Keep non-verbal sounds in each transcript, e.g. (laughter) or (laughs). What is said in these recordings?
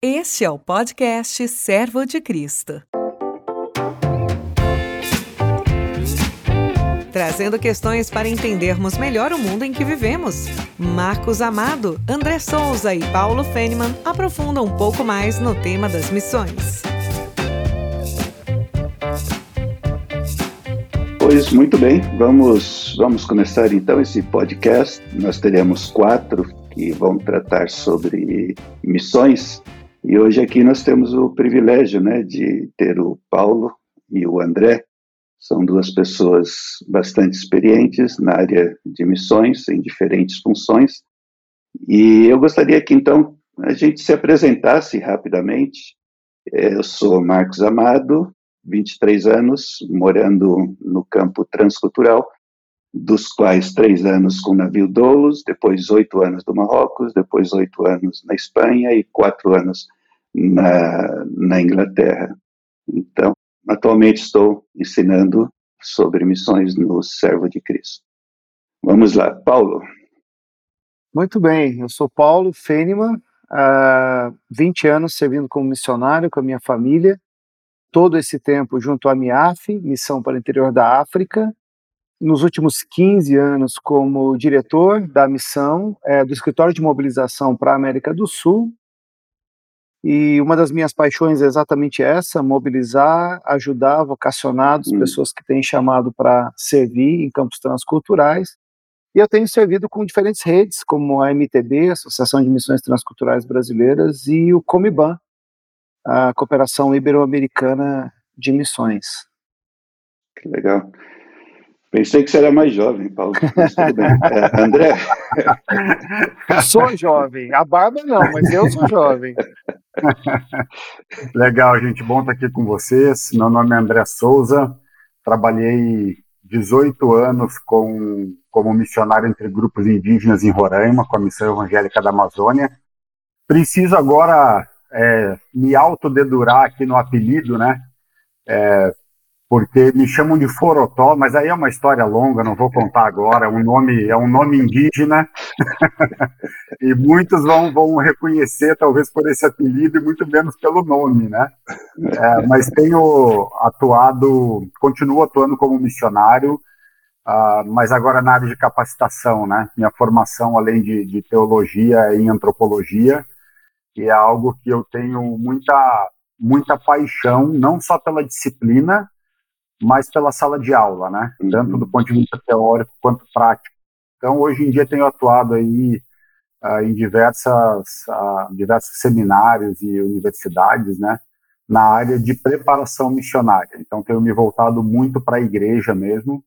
Este é o podcast Servo de Cristo. Trazendo questões para entendermos melhor o mundo em que vivemos. Marcos Amado, André Souza e Paulo Feniman aprofundam um pouco mais no tema das missões. Pois muito bem, vamos, vamos começar então esse podcast. Nós teremos quatro que vão tratar sobre missões. E hoje aqui nós temos o privilégio né, de ter o Paulo e o André. São duas pessoas bastante experientes na área de missões, em diferentes funções. E eu gostaria que então a gente se apresentasse rapidamente. Eu sou Marcos Amado, 23 anos, morando no campo transcultural, dos quais três anos com o navio Doulos, depois oito anos do Marrocos, depois oito anos na Espanha e quatro anos na, na Inglaterra. Então, atualmente estou ensinando sobre missões no Servo de Cristo. Vamos lá, Paulo. Muito bem, eu sou Paulo Fênima, há 20 anos servindo como missionário com a minha família, todo esse tempo junto à MIAF, Missão para o Interior da África, nos últimos 15 anos como diretor da missão é, do Escritório de Mobilização para a América do Sul. E uma das minhas paixões é exatamente essa: mobilizar, ajudar vocacionados, hum. pessoas que têm chamado para servir em campos transculturais. E eu tenho servido com diferentes redes, como a MTB, Associação de Missões Transculturais Brasileiras, e o Comiban, a Cooperação Ibero-Americana de Missões. Que legal. Pensei que você era mais jovem, Paulo. Mas tudo bem. (laughs) É, André? Sou jovem. A barba não, mas eu sou jovem. (laughs) Legal, gente. Bom estar aqui com vocês. Meu nome é André Souza. Trabalhei 18 anos com, como missionário entre grupos indígenas em Roraima, com a Missão Evangélica da Amazônia. Preciso agora é, me autodedurar aqui no apelido, né? É, porque me chamam de Forotó, mas aí é uma história longa, não vou contar agora. É um nome, é um nome indígena (laughs) e muitos vão, vão reconhecer talvez por esse apelido e muito menos pelo nome, né? É, mas tenho atuado, continuo atuando como missionário, uh, mas agora na área de capacitação, né? Minha formação, além de, de teologia, é em antropologia, e é algo que eu tenho muita muita paixão, não só pela disciplina, mas pela sala de aula, né? Uhum. Tanto do ponto de vista teórico quanto prático. Então, hoje em dia, tenho atuado aí uh, em diversas, uh, diversos seminários e universidades, né? Na área de preparação missionária. Então, tenho me voltado muito para a igreja mesmo,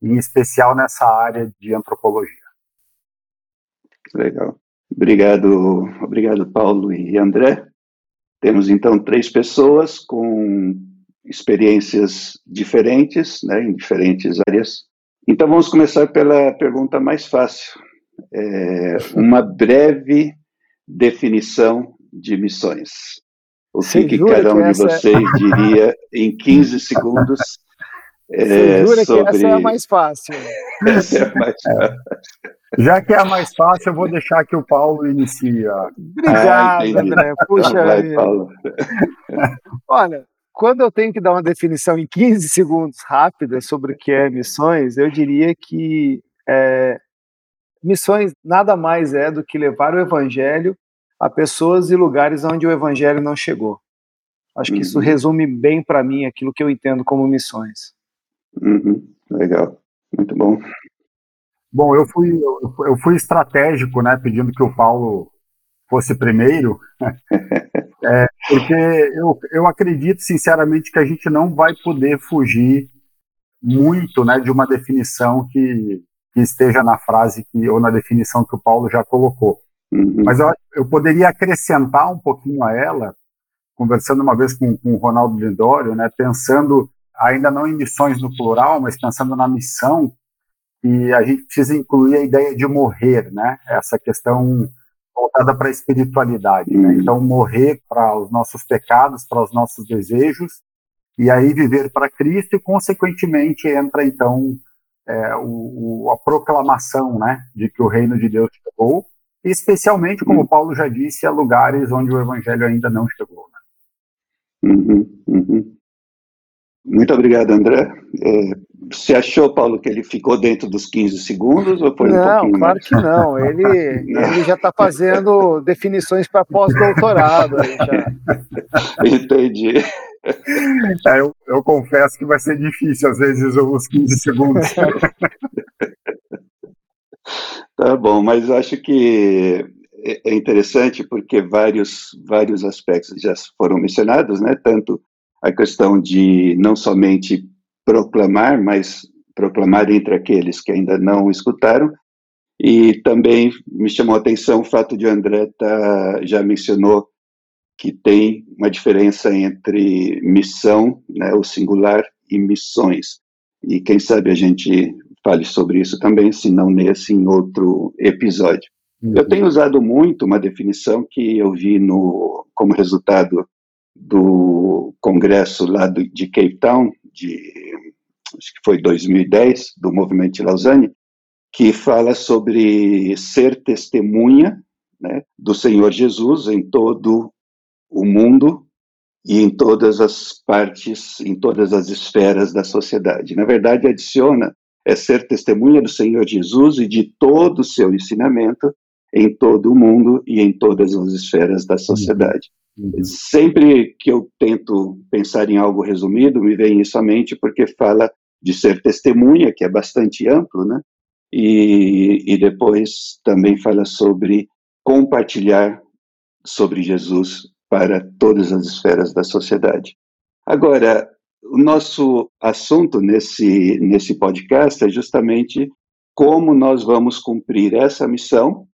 em especial nessa área de antropologia. Legal. Obrigado, obrigado, Paulo e André. Temos então três pessoas com experiências diferentes, né, em diferentes áreas. Então vamos começar pela pergunta mais fácil. É, uma breve definição de missões. O que, que cada um que de vocês é... (laughs) diria em 15 segundos é, jura sobre... que essa é a mais fácil. (laughs) essa é a mais fácil. Já que é a mais fácil, eu vou deixar que o Paulo inicie. Obrigado, ah, André. Puxa Vai, Paulo. Olha, quando eu tenho que dar uma definição em 15 segundos rápida sobre o que é missões, eu diria que é, missões nada mais é do que levar o evangelho a pessoas e lugares onde o evangelho não chegou. Acho que isso uhum. resume bem para mim aquilo que eu entendo como missões. Uhum. Legal, muito bom. Bom, eu fui, eu fui estratégico, né, pedindo que o Paulo fosse primeiro, (laughs) É, porque eu, eu acredito, sinceramente, que a gente não vai poder fugir muito né, de uma definição que, que esteja na frase que, ou na definição que o Paulo já colocou. Uhum. Mas eu, eu poderia acrescentar um pouquinho a ela, conversando uma vez com, com o Ronaldo Lindório, né, pensando ainda não em missões no plural, mas pensando na missão, e a gente precisa incluir a ideia de morrer, né? Essa questão voltada para a espiritualidade. Né? Uhum. Então, morrer para os nossos pecados, para os nossos desejos, e aí viver para Cristo, e consequentemente entra então é, o, a proclamação né, de que o reino de Deus chegou, especialmente, como o Paulo já disse, a lugares onde o evangelho ainda não chegou. Né? Uhum, uhum. Muito obrigado, André. É, você achou, Paulo, que ele ficou dentro dos 15 segundos ou foi não, um pouquinho claro mais? que não. Ele, não. (laughs) ele já está fazendo definições para pós-doutorado. Entendi. É, eu, eu, confesso que vai ser difícil, às vezes, os 15 segundos. (laughs) tá bom, mas acho que é, é interessante porque vários, vários aspectos já foram mencionados, né? Tanto a questão de não somente proclamar, mas proclamar entre aqueles que ainda não escutaram. E também me chamou a atenção o fato de André tá, já mencionou que tem uma diferença entre missão, né, o singular, e missões. E quem sabe a gente fale sobre isso também, se não nesse, em outro episódio. Uhum. Eu tenho usado muito uma definição que eu vi no, como resultado do congresso lá do, de Cape Town, de, acho que foi 2010, do movimento de Lausanne, que fala sobre ser testemunha né, do Senhor Jesus em todo o mundo e em todas as partes, em todas as esferas da sociedade. Na verdade, adiciona é ser testemunha do Senhor Jesus e de todo o seu ensinamento em todo o mundo e em todas as esferas da sociedade. Sempre que eu tento pensar em algo resumido, me vem isso à mente porque fala de ser testemunha, que é bastante amplo, né? E, e depois também fala sobre compartilhar sobre Jesus para todas as esferas da sociedade. Agora, o nosso assunto nesse, nesse podcast é justamente como nós vamos cumprir essa missão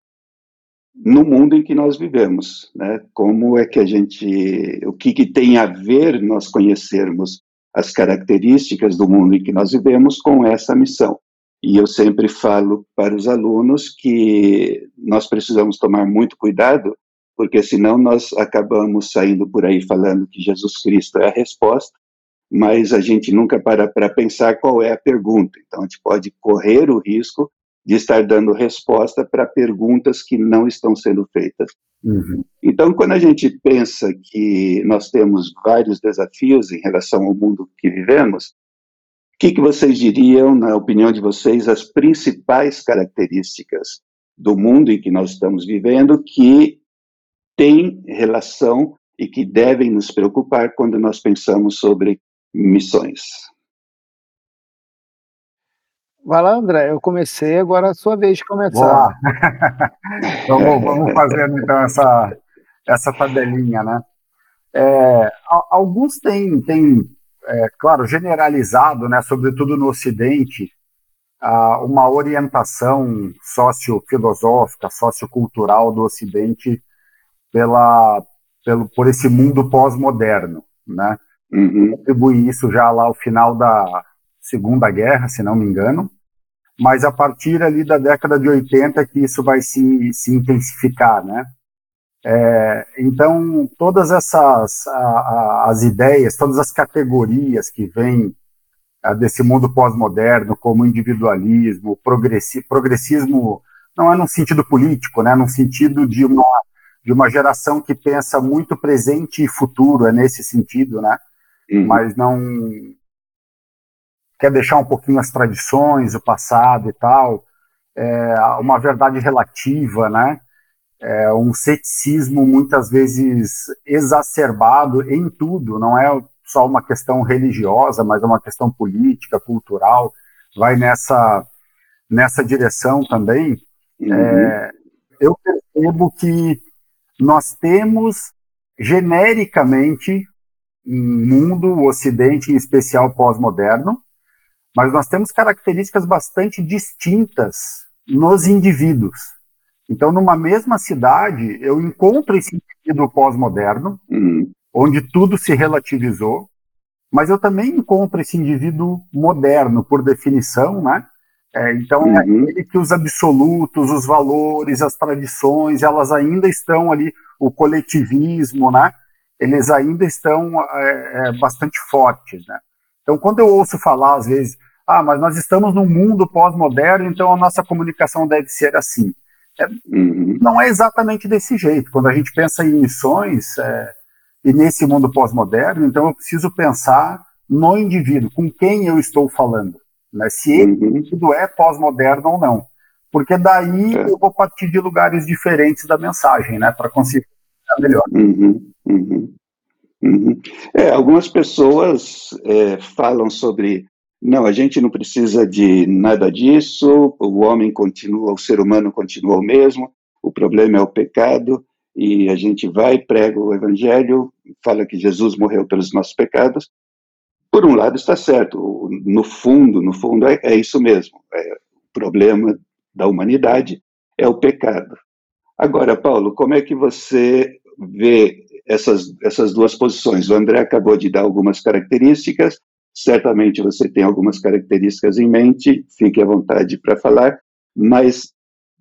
no mundo em que nós vivemos, né? Como é que a gente, o que, que tem a ver nós conhecermos as características do mundo em que nós vivemos com essa missão? E eu sempre falo para os alunos que nós precisamos tomar muito cuidado, porque senão nós acabamos saindo por aí falando que Jesus Cristo é a resposta, mas a gente nunca para para pensar qual é a pergunta. Então a gente pode correr o risco de estar dando resposta para perguntas que não estão sendo feitas. Uhum. Então, quando a gente pensa que nós temos vários desafios em relação ao mundo que vivemos, o que, que vocês diriam, na opinião de vocês, as principais características do mundo em que nós estamos vivendo que têm relação e que devem nos preocupar quando nós pensamos sobre missões? Vai lá, André. Eu comecei, agora é a sua vez de começar. (laughs) vamos, vamos fazendo então essa, essa tabelinha, né? É, alguns têm, têm é, claro, generalizado, né, sobretudo no Ocidente, uma orientação sociofilosófica, sociocultural do Ocidente pela, pelo, por esse mundo pós-moderno, né? Uhum. Atribui isso já lá ao final da Segunda Guerra, se não me engano, mas a partir ali da década de 80 que isso vai se, se intensificar, né? É, então, todas essas a, a, as ideias, todas as categorias que vêm a, desse mundo pós-moderno, como individualismo, progressi, progressismo, não é num sentido político, né? Num sentido de uma de uma geração que pensa muito presente e futuro, é nesse sentido, né? Uhum. Mas não quer deixar um pouquinho as tradições, o passado e tal, é, uma verdade relativa, né? É, um ceticismo muitas vezes exacerbado em tudo, não é só uma questão religiosa, mas é uma questão política, cultural, vai nessa, nessa direção também. Uhum. É, eu percebo que nós temos genericamente um mundo, o Ocidente, em especial pós-moderno, mas nós temos características bastante distintas nos indivíduos. Então, numa mesma cidade, eu encontro esse indivíduo pós-moderno, uhum. onde tudo se relativizou, mas eu também encontro esse indivíduo moderno, por definição, né? É, então, é uhum. é aquele que os absolutos, os valores, as tradições, elas ainda estão ali, o coletivismo, né? Eles ainda estão é, é, bastante fortes, né? Então, quando eu ouço falar, às vezes, ah, mas nós estamos num mundo pós-moderno, então a nossa comunicação deve ser assim. é, uhum. não é exatamente desse jeito. Quando a gente pensa em missões, é, e nesse mundo pós-moderno, então eu preciso pensar no indivíduo, com quem eu estou falando, né? se esse uhum. indivíduo é pós-moderno ou não. Porque daí é. eu vou partir de lugares diferentes da mensagem, né, para conseguir melhor. Uhum, uhum, uhum. É, algumas pessoas é, falam sobre não, a gente não precisa de nada disso, o homem continua, o ser humano continua o mesmo, o problema é o pecado, e a gente vai, prega o evangelho, fala que Jesus morreu pelos nossos pecados. Por um lado está certo, no fundo, no fundo é, é isso mesmo, é, o problema da humanidade é o pecado. Agora, Paulo, como é que você vê essas, essas duas posições? O André acabou de dar algumas características, certamente você tem algumas características em mente, fique à vontade para falar, mas,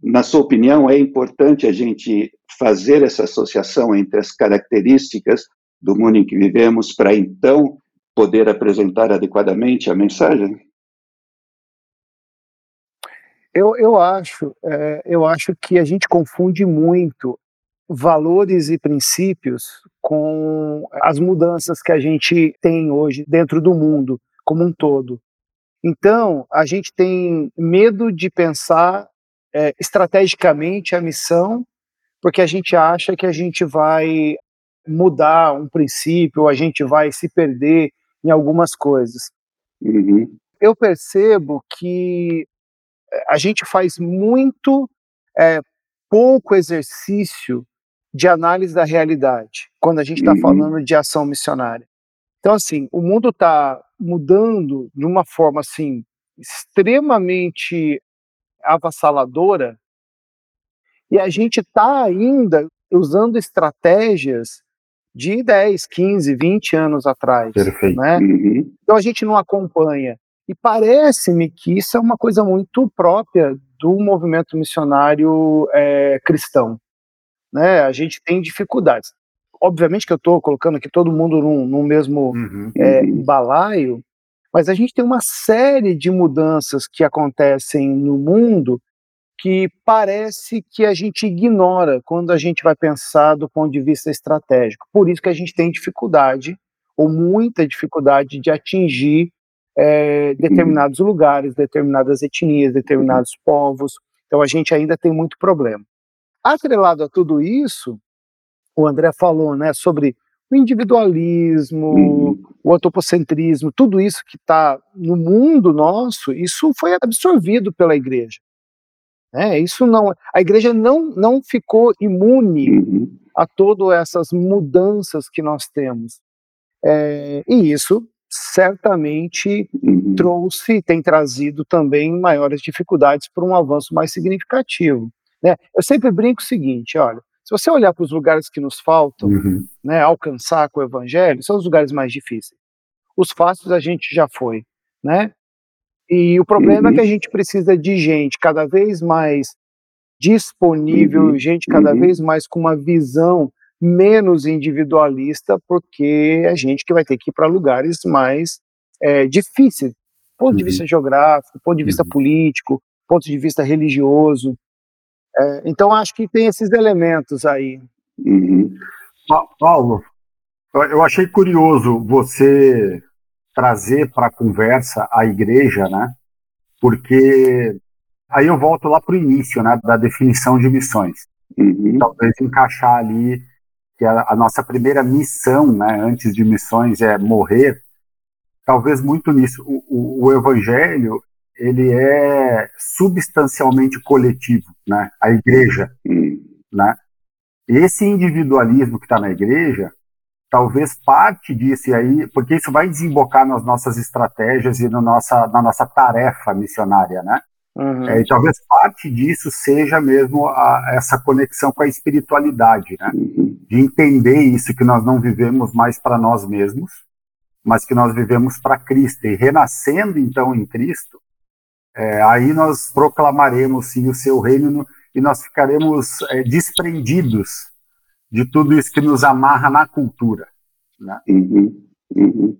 na sua opinião, é importante a gente fazer essa associação entre as características do mundo em que vivemos para então poder apresentar adequadamente a mensagem? Eu, eu acho, é, eu acho que a gente confunde muito valores e princípios com as mudanças que a gente tem hoje dentro do mundo como um todo. Então, a gente tem medo de pensar é, estrategicamente a missão porque a gente acha que a gente vai mudar um princípio, a gente vai se perder em algumas coisas. Uhum. Eu percebo que eh, a gente faz muito é, pouco exercício de análise da realidade quando a gente está uhum. falando de ação missionária. Então, assim, o mundo está mudando de uma forma assim extremamente avassaladora e a gente está ainda usando estratégias de 10, 15, 20 anos atrás. Perfeito. Né? Uhum. Então a gente não acompanha. E parece-me que isso é uma coisa muito própria do movimento missionário é, cristão. Né? A gente tem dificuldades. Obviamente que eu estou colocando aqui todo mundo num, num mesmo uhum. é, balaio, mas a gente tem uma série de mudanças que acontecem no mundo que parece que a gente ignora quando a gente vai pensar do ponto de vista estratégico. Por isso que a gente tem dificuldade, ou muita dificuldade, de atingir é, determinados lugares, determinadas etnias, determinados povos. Então a gente ainda tem muito problema. Atrelado a tudo isso, o André falou né, sobre o individualismo, o antropocentrismo, tudo isso que está no mundo nosso, isso foi absorvido pela igreja. Né? Isso não, a igreja não, não ficou imune uhum. a todas essas mudanças que nós temos. É, e isso certamente uhum. trouxe, tem trazido também maiores dificuldades para um avanço mais significativo. Né? Eu sempre brinco o seguinte, olha, se você olhar para os lugares que nos faltam, uhum. né, alcançar com o evangelho, são os lugares mais difíceis. Os fáceis a gente já foi, né? E o problema uhum. é que a gente precisa de gente cada vez mais disponível, uhum. gente cada uhum. vez mais com uma visão menos individualista, porque é gente que vai ter que ir para lugares mais é, difíceis, ponto de uhum. vista geográfico, ponto de vista uhum. político, ponto de vista religioso. É, então acho que tem esses elementos aí. Uhum. Paulo, eu achei curioso você trazer para a conversa a igreja, né? Porque aí eu volto lá para o início, né, da definição de missões. Uhum. Talvez encaixar ali que a, a, nossa primeira missão, né, antes de missões, é morrer. Talvez muito nisso. O, o, o evangelho ele é substancialmente coletivo, né? A igreja, uhum. né? Esse individualismo que está na igreja talvez parte disso aí, porque isso vai desembocar nas nossas estratégias e no nossa, na nossa tarefa missionária, né? Uhum. É, e talvez parte disso seja mesmo a, essa conexão com a espiritualidade, né? Uhum. De entender isso, que nós não vivemos mais para nós mesmos, mas que nós vivemos para Cristo. E renascendo então em Cristo, é, aí nós proclamaremos sim o seu reino e nós ficaremos é, desprendidos de tudo isso que nos amarra na cultura. Né? Uhum, uhum.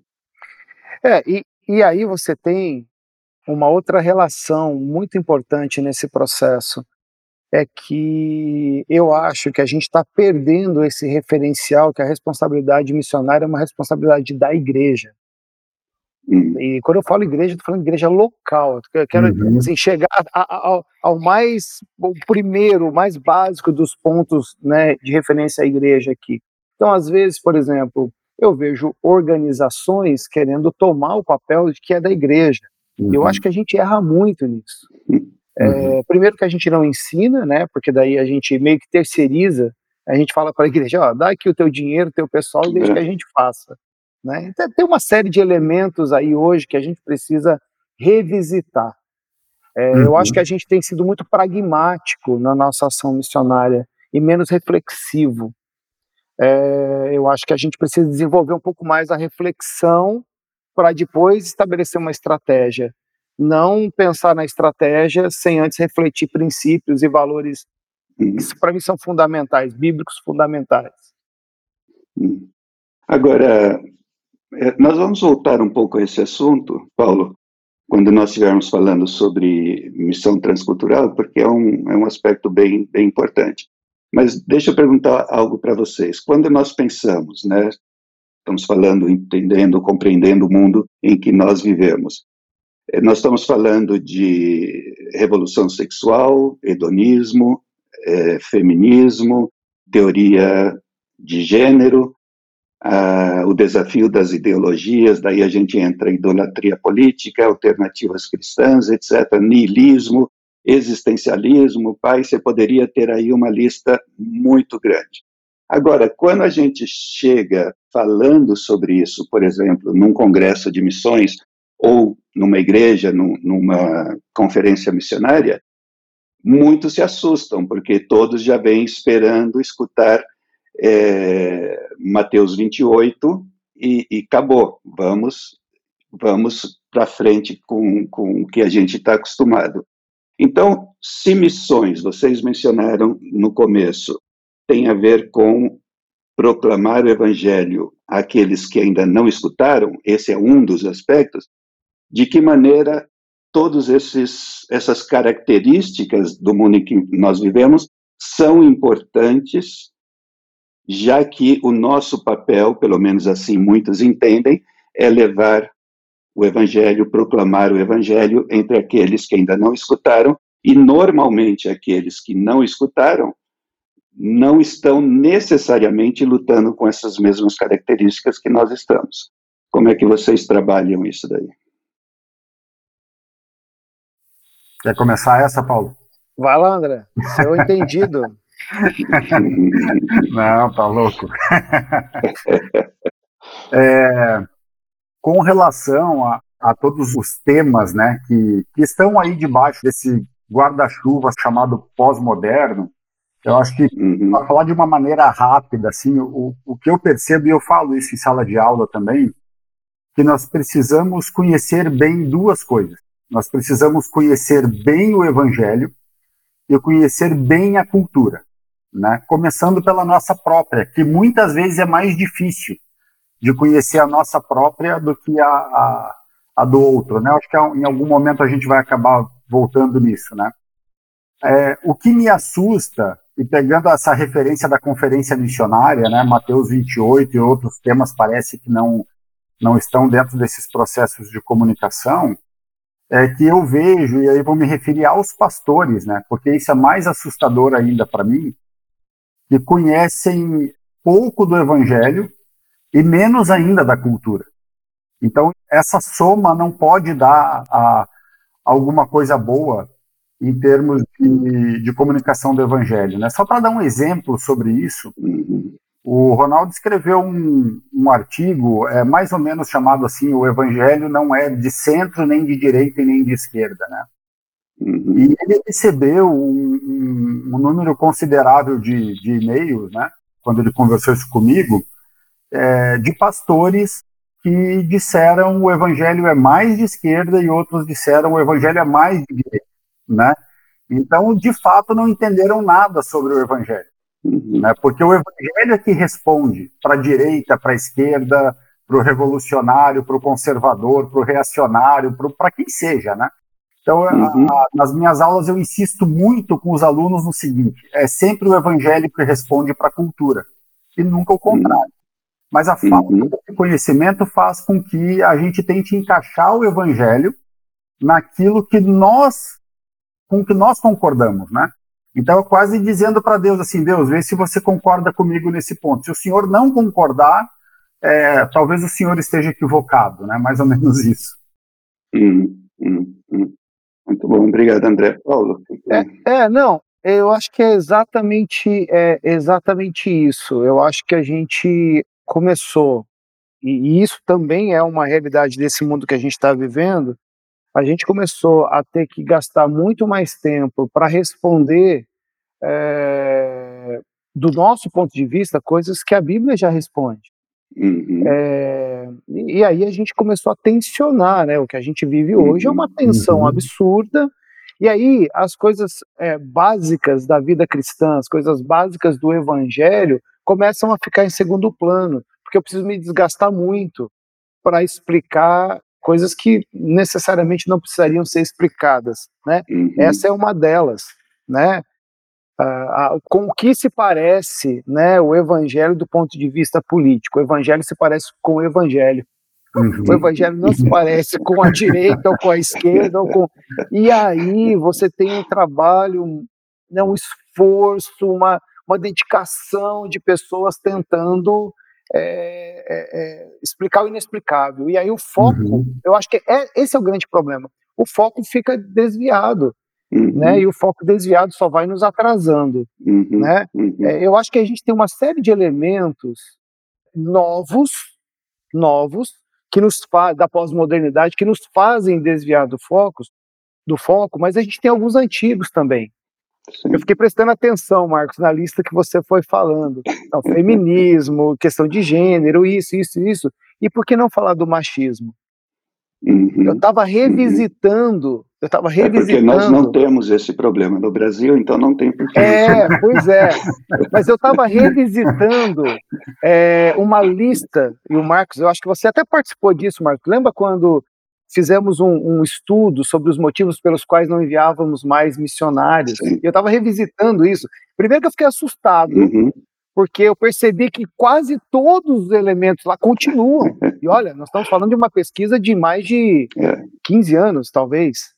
É, e, e aí você tem uma outra relação muito importante nesse processo. é que eu acho que a gente está perdendo esse referencial que a responsabilidade missionária é uma responsabilidade da igreja. Hum. E quando eu falo igreja, estou falando igreja local. Eu quero uhum. assim, chegar ao, ao, mais, o primeiro, o mais básico dos pontos né, de referência à igreja aqui. Então, às vezes, por exemplo, eu vejo organizações querendo tomar o papel de que é da igreja. Uhum. Eu acho que a gente erra muito nisso. Uhum. É, primeiro que a gente não ensina, né? Porque daí a gente meio que terceiriza. A gente fala para a igreja, ó, dá aqui o teu dinheiro, o teu pessoal, deixa que a gente faça. Né? Então, tem uma série de elementos aí hoje que a gente precisa revisitar. É, uhum. Eu acho que a gente tem sido muito pragmático na nossa ação missionária e menos reflexivo. É, eu acho que a gente precisa desenvolver um pouco mais a reflexão para depois estabelecer uma estratégia. Não pensar na estratégia sem antes refletir princípios e valores uhum. que, para mim, são fundamentais, bíblicos fundamentais. Uhum. Agora, nós vamos voltar um pouco a esse assunto, Paulo, quando nós estivermos falando sobre missão transcultural, porque é um, é um aspecto bem, bem importante. Mas deixa eu perguntar algo para vocês. Quando nós pensamos, né, estamos falando, entendendo, compreendendo o mundo em que nós vivemos, eh, nós estamos falando de revolução sexual, hedonismo, é, feminismo, teoria de gênero, o desafio das ideologias, daí a gente entra em idolatria política, alternativas cristãs, etc., niilismo, existencialismo, pai, você poderia ter aí uma lista muito grande. Agora, quando a gente chega falando sobre isso, por exemplo, num congresso de missões ou numa igreja, num, numa conferência missionária, muitos se assustam, porque todos já vêm esperando escutar é, Mateus 28 e, e acabou. Vamos, vamos para frente com, com o que a gente está acostumado. Então, se missões, vocês mencionaram no começo, tem a ver com proclamar o evangelho àqueles que ainda não escutaram, esse é um dos aspectos, de que maneira todas essas características do mundo em que nós vivemos são importantes, já que o nosso papel, pelo menos assim muitos entendem, é levar o Evangelho, proclamar o Evangelho entre aqueles que ainda não escutaram, e normalmente aqueles que não escutaram não estão necessariamente lutando com essas mesmas características que nós estamos. Como é que vocês trabalham isso daí? Quer começar essa, Paulo? Vai lá, André. Seu entendido. (laughs) (laughs) não, tá louco. (laughs) é, com relação a, a todos os temas né, que, que estão aí debaixo desse guarda-chuva chamado pós-moderno, eu acho que, uhum. para falar de uma maneira rápida, assim, o, o que eu percebo, e eu falo isso em sala de aula também, que nós precisamos conhecer bem duas coisas. Nós precisamos conhecer bem o Evangelho e conhecer bem a cultura, né? Começando pela nossa própria, que muitas vezes é mais difícil de conhecer a nossa própria do que a, a, a do outro, né? Acho que em algum momento a gente vai acabar voltando nisso, né? É, o que me assusta, e pegando essa referência da conferência missionária, né, Mateus 28 e outros temas parece que não, não estão dentro desses processos de comunicação, é que eu vejo, e aí vou me referir aos pastores, né, porque isso é mais assustador ainda para mim, que conhecem pouco do evangelho e menos ainda da cultura. Então, essa soma não pode dar a, alguma coisa boa em termos de, de comunicação do evangelho. Né? Só para dar um exemplo sobre isso, o Ronaldo escreveu um, um artigo é, mais ou menos chamado assim, o evangelho não é de centro, nem de direita e nem de esquerda. Né? Uhum. E ele recebeu um, um, um número considerável de, de e-mails, né, quando ele conversou isso comigo, é, de pastores que disseram o evangelho é mais de esquerda e outros disseram o evangelho é mais de direita, né? Então, de fato, não entenderam nada sobre o evangelho, uhum. né? Porque o evangelho é que responde para a direita, para a esquerda, para o revolucionário, para o conservador, para o reacionário, para quem seja, né? Então, uhum. a, nas minhas aulas eu insisto muito com os alunos no seguinte: é sempre o evangélico que responde para a cultura, e nunca o contrário. Uhum. Mas a falta uhum. de conhecimento faz com que a gente tente encaixar o evangelho naquilo que nós, com que nós concordamos, né? Então, quase dizendo para Deus assim, Deus, vê se você concorda comigo nesse ponto. Se o Senhor não concordar, é, talvez o Senhor esteja equivocado, né? Mais ou menos isso. Hum, hum, hum. Muito bom, obrigado, André. Paulo. É, é, não, eu acho que é exatamente, é exatamente isso. Eu acho que a gente começou, e isso também é uma realidade desse mundo que a gente está vivendo, a gente começou a ter que gastar muito mais tempo para responder, é, do nosso ponto de vista, coisas que a Bíblia já responde. Uhum. É, e aí a gente começou a tensionar, né? O que a gente vive hoje é uma uhum. tensão uhum. absurda. E aí as coisas é, básicas da vida cristã, as coisas básicas do evangelho começam a ficar em segundo plano, porque eu preciso me desgastar muito para explicar coisas que necessariamente não precisariam ser explicadas, né? Uhum. Essa é uma delas, né? Uh, uh, com o que se parece, né, o evangelho do ponto de vista político? O evangelho se parece com o evangelho. Uhum. O evangelho não se parece com a direita ou com a esquerda ou com e aí você tem um trabalho, né, um esforço, uma, uma dedicação de pessoas tentando é, é, é, explicar o inexplicável. E aí o foco, uhum. eu acho que é, esse é o grande problema. O foco fica desviado. Uhum. Né, e o foco desviado só vai nos atrasando. Uhum. Né? Uhum. É, eu acho que a gente tem uma série de elementos novos, novos, que nos da pós-modernidade, que nos fazem desviar do foco, do foco, mas a gente tem alguns antigos também. Sim. Eu fiquei prestando atenção, Marcos, na lista que você foi falando. Então, feminismo, (laughs) questão de gênero, isso, isso, isso. E por que não falar do machismo? Uhum. Eu estava revisitando, eu estava revisitando. É porque nós não temos esse problema no Brasil, então não tem porquê. É, pois é. (laughs) Mas eu estava revisitando é, uma lista, e o Marcos, eu acho que você até participou disso, Marcos. Lembra quando fizemos um, um, estudo sobre os motivos pelos quais não enviávamos mais missionários. Sim. Eu estava revisitando isso. Primeiro que eu fiquei assustado, uhum. porque eu percebi que quase todos os elementos lá continuam. (laughs) e olha, nós estamos falando de uma pesquisa de mais de é. 15 anos, talvez.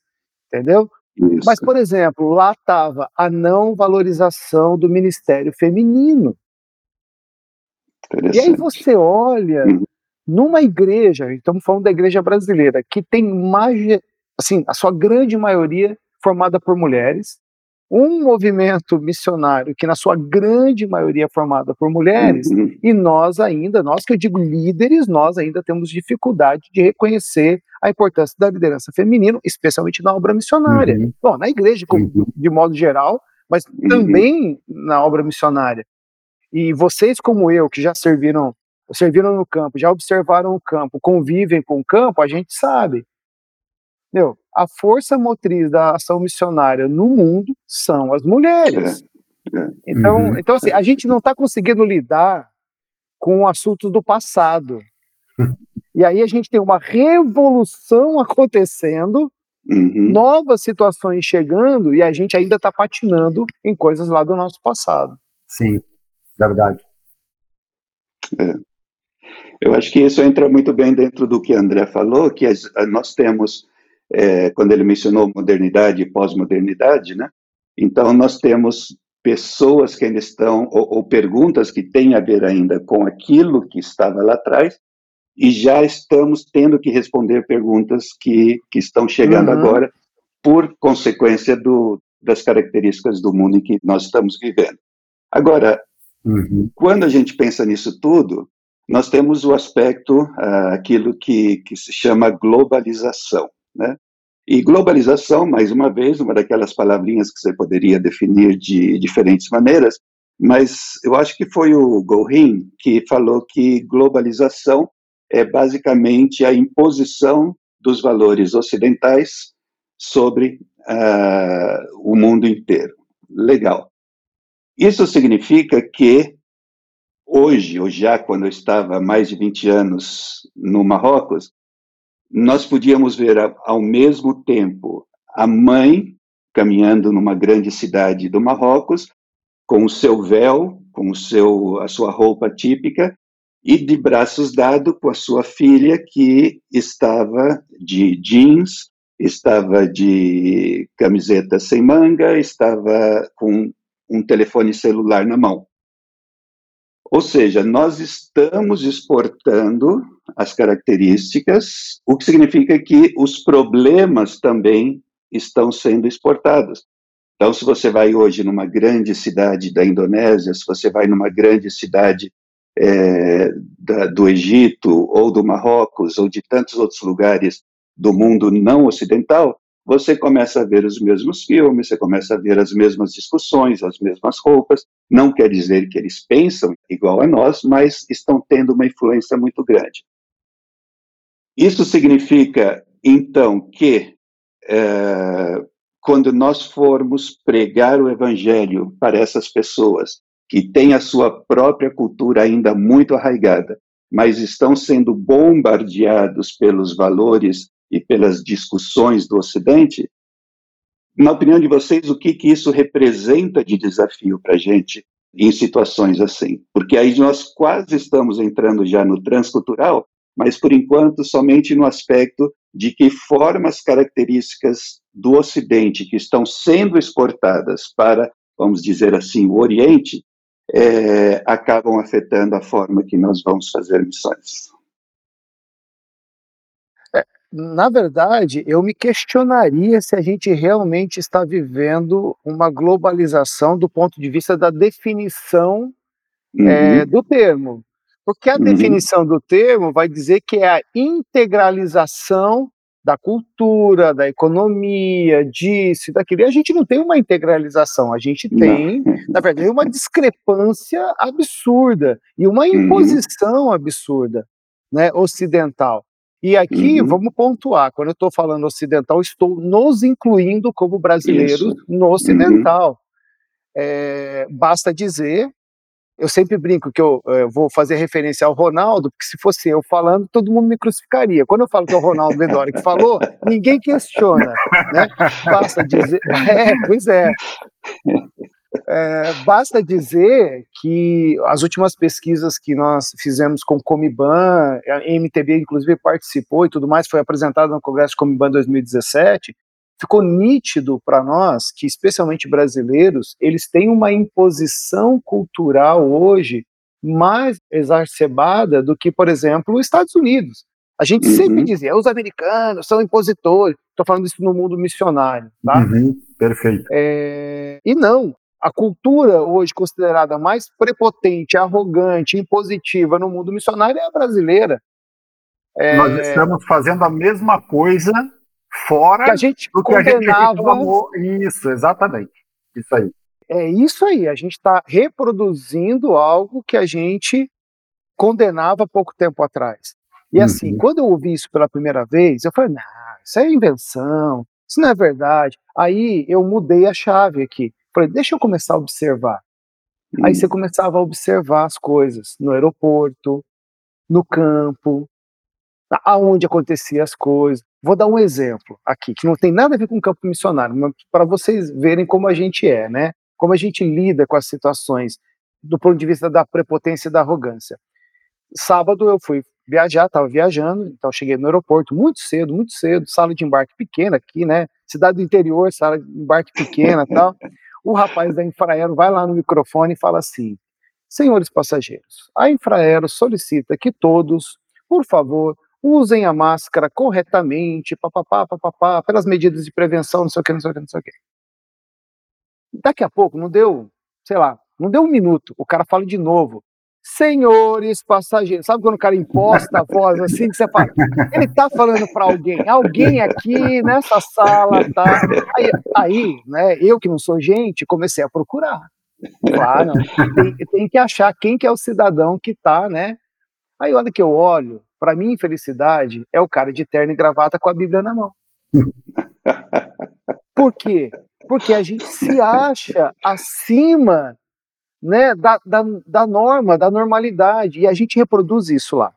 Entendeu? Isso. Mas, por exemplo, lá estava a não valorização do ministério feminino. E aí você olha uhum numa igreja, estamos falando da igreja brasileira, que tem mais, assim, a sua grande maioria formada por mulheres, um movimento missionário que na sua grande maioria é formada por mulheres, uhum. e nós ainda, nós que eu digo líderes, nós ainda temos dificuldade de reconhecer a importância da liderança feminina, especialmente na obra missionária. Uhum. Bom, na igreja uhum. de modo geral, mas uhum. também na obra missionária. E vocês como eu, que já serviram serviram no campo, já observaram o campo, convivem com o campo, a gente sabe. Meu, a força motriz da ação missionária no mundo são as mulheres. É, é. Então, uhum. então assim, a gente não está conseguindo lidar com assuntos do passado. (laughs) E aí a gente tem uma revolução acontecendo, uhum. novas situações chegando, e a gente ainda está patinando em coisas lá do nosso passado. Sim, verdade. É. Eu acho que isso entra muito bem dentro do que André falou, que nós temos, é, quando ele mencionou modernidade e pós-modernidade, né? Então, nós temos pessoas que ainda estão, ou, ou, perguntas que têm a ver ainda com aquilo que estava lá atrás, e já estamos tendo que responder perguntas que, que estão chegando uhum. agora, por consequência do, das características do mundo em que nós estamos vivendo. Agora, uhum. quando a gente pensa nisso tudo, nós temos o aspecto, uh, aquilo que, que se chama globalização, né? E globalização, mais uma vez, uma daquelas palavrinhas que você poderia definir de diferentes maneiras, mas eu acho que foi o Gorin que falou que globalização é basicamente a imposição dos valores ocidentais sobre uh, o mundo inteiro. Legal. Isso significa que hoje, ou já quando eu estava mais de 20 anos no Marrocos, nós podíamos ver ao mesmo tempo a mãe caminhando numa grande cidade do Marrocos, com o seu véu, com o seu, a sua roupa típica, e de braços dados com a sua filha, que estava de jeans, estava de camiseta sem manga, estava com um telefone celular na mão. Ou seja, nós estamos exportando as características, o que significa que os problemas também estão sendo exportados. Então, se você vai hoje numa grande cidade da Indonésia, se você vai numa grande cidade é, da, do Egito ou do Marrocos ou de tantos outros lugares do mundo não ocidental, você começa a ver os mesmos filmes, você começa a ver as mesmas discussões, as mesmas roupas. Não quer dizer que eles pensam igual a nós, mas estão tendo uma influência muito grande. Isso significa, então, que é, quando nós formos pregar o evangelho para essas pessoas que têm a sua própria cultura ainda muito arraigada, mas estão sendo bombardeados pelos valores e pelas discussões do Ocidente, na opinião de vocês, o que, que isso representa de desafio para a gente em situações assim? Porque aí nós quase estamos entrando já no transcultural, mas por enquanto somente no aspecto de que formas características do Ocidente que estão sendo exportadas para, vamos dizer assim, o Oriente, é, acabam afetando a forma que nós vamos fazer missões. Na verdade, eu me questionaria se a gente realmente está vivendo uma globalização do ponto de vista da definição é, uhum. é, do termo. Porque a uhum. definição do termo vai dizer que é a integralização da cultura, da economia, disso e daquilo. E a gente não tem uma integralização, a gente tem, não. na verdade, uma discrepância absurda e uma uhum. imposição absurda, né, ocidental. E aqui, uhum. vamos pontuar, quando eu estou falando ocidental, estou nos incluindo como brasileiros Isso. no ocidental. Uhum. É, basta dizer eu sempre brinco que eu, eu, vou fazer referência ao Ronaldo, porque se fosse eu falando, todo mundo me crucificaria. Quando eu falo que é o Ronaldo Bedori que falou, ninguém questiona, né? Basta dizer... (laughs) É, pois é. É. Basta dizer que as últimas pesquisas que nós fizemos com Comiban, a MTB inclusive participou e tudo mais, foi apresentado no Congresso Comiban 2017, ficou nítido para nós que, especialmente brasileiros, eles têm uma imposição cultural hoje mais exacerbada do que, por exemplo, os Estados Unidos. A gente uhum. sempre dizia, os americanos são impositores. Estou falando isso no mundo missionário, tá? Uhum. Perfeito. É... E não, a cultura hoje considerada mais prepotente, arrogante, impositiva no mundo missionário é a brasileira. É... Nós estamos fazendo a mesma coisa fora que a gente do que condenava... a gente reclamou. Isso, exatamente. Isso aí. É isso aí, a gente está reproduzindo algo que a gente condenava pouco tempo atrás. E assim, uhum. quando eu ouvi isso pela primeira vez, eu falei, não, isso é invenção, isso não é verdade. Aí eu mudei a chave aqui. Falei, deixa eu começar a observar. Aí você começava a observar as coisas no aeroporto, no campo, aonde aconteciam as coisas. Vou dar um exemplo aqui, que não tem nada a ver com o campo missionário, mas para vocês verem como a gente é, né? Como a gente lida com as situações do ponto de vista da prepotência e da arrogância. Sábado eu fui viajar, estava viajando, então cheguei no aeroporto muito cedo, muito cedo, sala de embarque pequena aqui, né? Cidade do interior, sala de embarque pequena tal. (laughs) O rapaz da Infraero vai lá no microfone e fala assim: Senhores passageiros, a Infraero solicita que todos, por favor, usem a máscara corretamente, papapá, papapá, pelas medidas de prevenção, não sei o que, não sei o que, não sei o que. Daqui a pouco, não deu, sei lá, não deu um minuto, o cara fala de novo. Senhores passageiros, sabe quando o cara imposta a voz assim, que você fala, ele tá falando para alguém, alguém aqui nessa sala, tá? Aí, aí, né, eu que não sou gente, comecei a procurar. Claro, tem, tem que achar quem que é o cidadão que tá, né? Aí, olha que eu olho, para mim, infelicidade é o cara de terno e gravata com a Bíblia na mão. Por quê? Porque a gente se acha acima né, da, da, da norma, da normalidade, e a gente reproduz isso lá.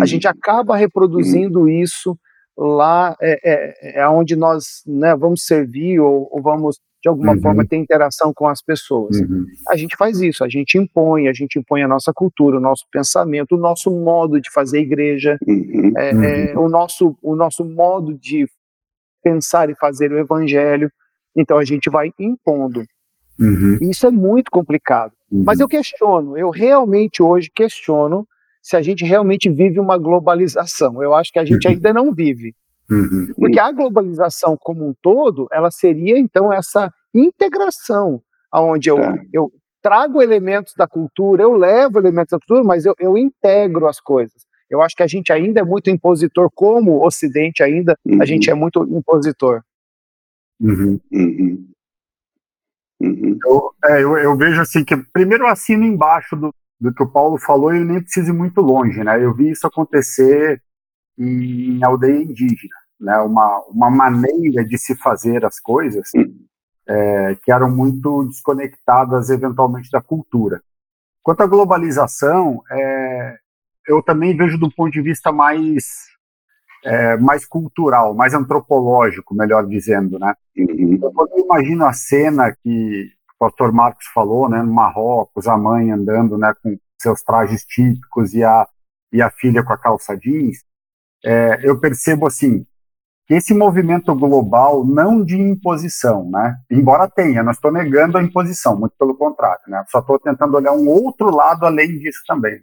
A gente acaba reproduzindo isso lá é, é, é onde nós né, vamos servir ou, ou vamos de alguma uhum. forma ter interação com as pessoas. Uhum. A gente faz isso, a gente impõe, a gente impõe a nossa cultura, o nosso pensamento, o nosso modo de fazer igreja, uhum. É, é, o, nosso, o nosso modo de pensar e fazer o evangelho. Então a gente vai impondo. Uhum. Isso é muito complicado. Uhum. Mas eu questiono, eu realmente hoje questiono se a gente realmente vive uma globalização. Eu acho que a gente uhum. ainda não vive. Uhum. Porque a globalização como um todo, ela seria então essa integração, onde eu, é. eu trago elementos da cultura, eu levo elementos da cultura, mas eu, eu integro as coisas. Eu acho que a gente ainda é muito impositor, como Ocidente ainda, uhum. a gente é muito impositor. Uhum. Uhum. Uhum. Eu, é, eu, eu, vejo assim que primeiro eu assino embaixo do, do que o Paulo falou e nem preciso ir muito longe, né? Eu vi isso acontecer em aldeia indígena, né? Uma, uma maneira de se fazer as coisas é, que eram muito desconectadas eventualmente da cultura. Quanto à globalização, é, eu também vejo do ponto de vista mais é, mais cultural, mais antropológico, melhor dizendo, né? Uhum. Quando eu imagino a cena que o pastor Marcos falou, né, no Marrocos, a mãe andando, né, com seus trajes típicos e a e a filha com a calça jeans, é, eu percebo assim que esse movimento global não de imposição, né? Embora tenha, não estou negando a imposição, muito pelo contrário, né? Só estou tentando olhar um outro lado além disso também.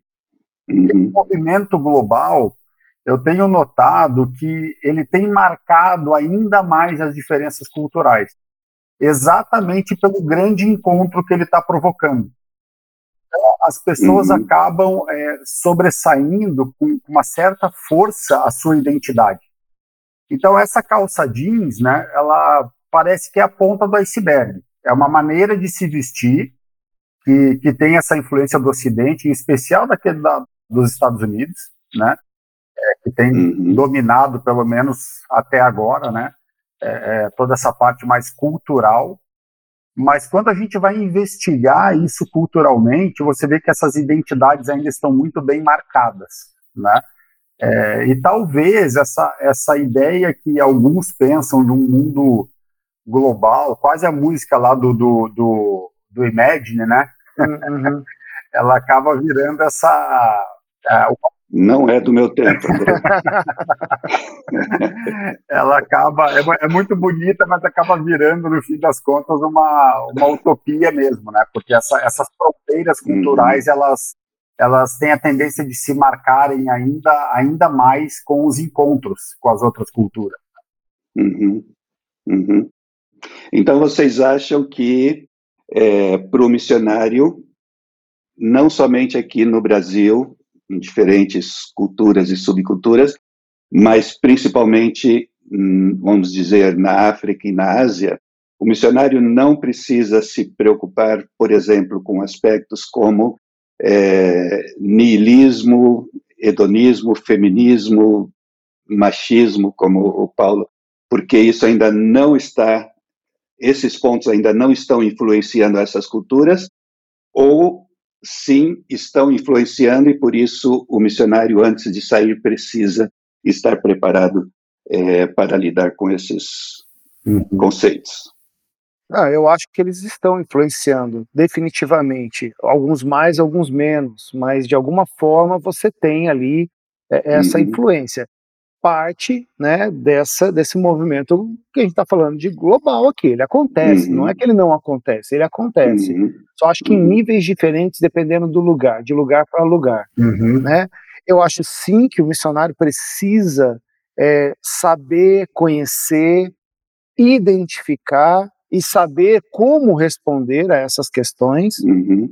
Uhum. Esse movimento global, eu tenho notado que ele tem marcado ainda mais as diferenças culturais, exatamente pelo grande encontro que ele está provocando as pessoas uhum. acabam é, sobressaindo com uma certa força a sua identidade. Então essa calça jeans, né, ela parece que é a ponta do iceberg. É uma maneira de se vestir que, que tem essa influência do Ocidente, em especial daquele da, dos Estados Unidos, né, que tem uhum. dominado pelo menos até agora, né, é, é toda essa parte mais cultural mas quando a gente vai investigar isso culturalmente, você vê que essas identidades ainda estão muito bem marcadas, né? É, e talvez essa, essa ideia que alguns pensam de um mundo global, quase a música lá do, do, do, do Imagine, né? Uhum. (laughs) Ela acaba virando essa. É, não é do meu tempo. (laughs) ela acaba, é, é, muito bonita, mas acaba virando, no fim das contas, uma, uma utopia mesmo, né? Porque essa, essas fronteiras uhum. culturais, uhum. elas, elas têm a tendência de se marcarem ainda, ainda mais com os encontros com as outras culturas. Uhum. Uhum. Então, vocês acham que é, para o missionário, não somente aqui no Brasil, em diferentes culturas e subculturas, mas principalmente, hum, vamos dizer, na África e na Ásia, o missionário não precisa se preocupar, por exemplo, com aspectos como é, niilismo, hedonismo, feminismo, machismo, como o Paulo, porque isso ainda não está, esses pontos ainda não estão influenciando essas culturas, ou sim estão influenciando e por isso o missionário antes de sair precisa estar preparado é, para lidar com esses uhum. conceitos. Ah, eu acho que eles estão influenciando, definitivamente. Alguns mais, alguns menos, mas de alguma forma você tem ali é, essa uhum. influência parte né, dessa, desse movimento que a gente está falando de global aqui. Ele acontece, uhum. não é uhum. que ele não acontece, ele acontece. Uhum. Só acho que em uhum. níveis diferentes, dependendo do lugar, de lugar para lugar. Uhum. Né? Eu acho sim que o missionário precisa é, saber, conhecer, identificar e saber como responder a essas questões. Uhum.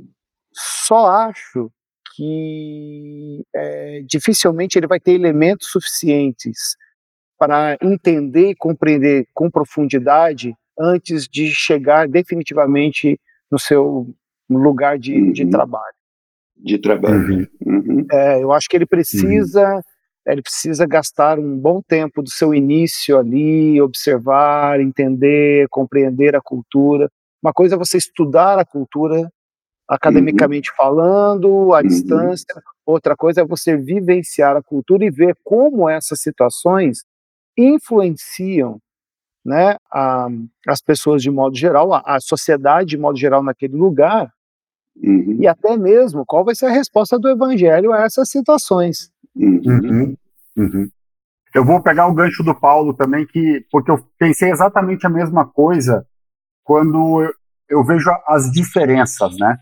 Só acho que é, dificilmente ele vai ter elementos suficientes para entender e compreender com profundidade antes de chegar definitivamente no seu lugar de, uhum. de trabalho. De trabalho. Uhum. uhum. É, eu acho que ele precisa, uhum. ele precisa gastar um bom tempo do seu início ali, observar, entender, compreender a cultura. Uma coisa é você estudar a cultura academicamente uhum. falando, à uhum. distância. Outra coisa é você vivenciar a cultura e ver como essas situações influenciam né, a, as pessoas de modo geral, a, a, sociedade de modo geral naquele lugar, uhum. e até mesmo qual vai ser a resposta do evangelho a essas situações. Uhum. uhum. Uhum. Eu vou pegar o gancho do Paulo também, que porque eu pensei exatamente a mesma coisa quando eu, eu vejo as diferenças, né?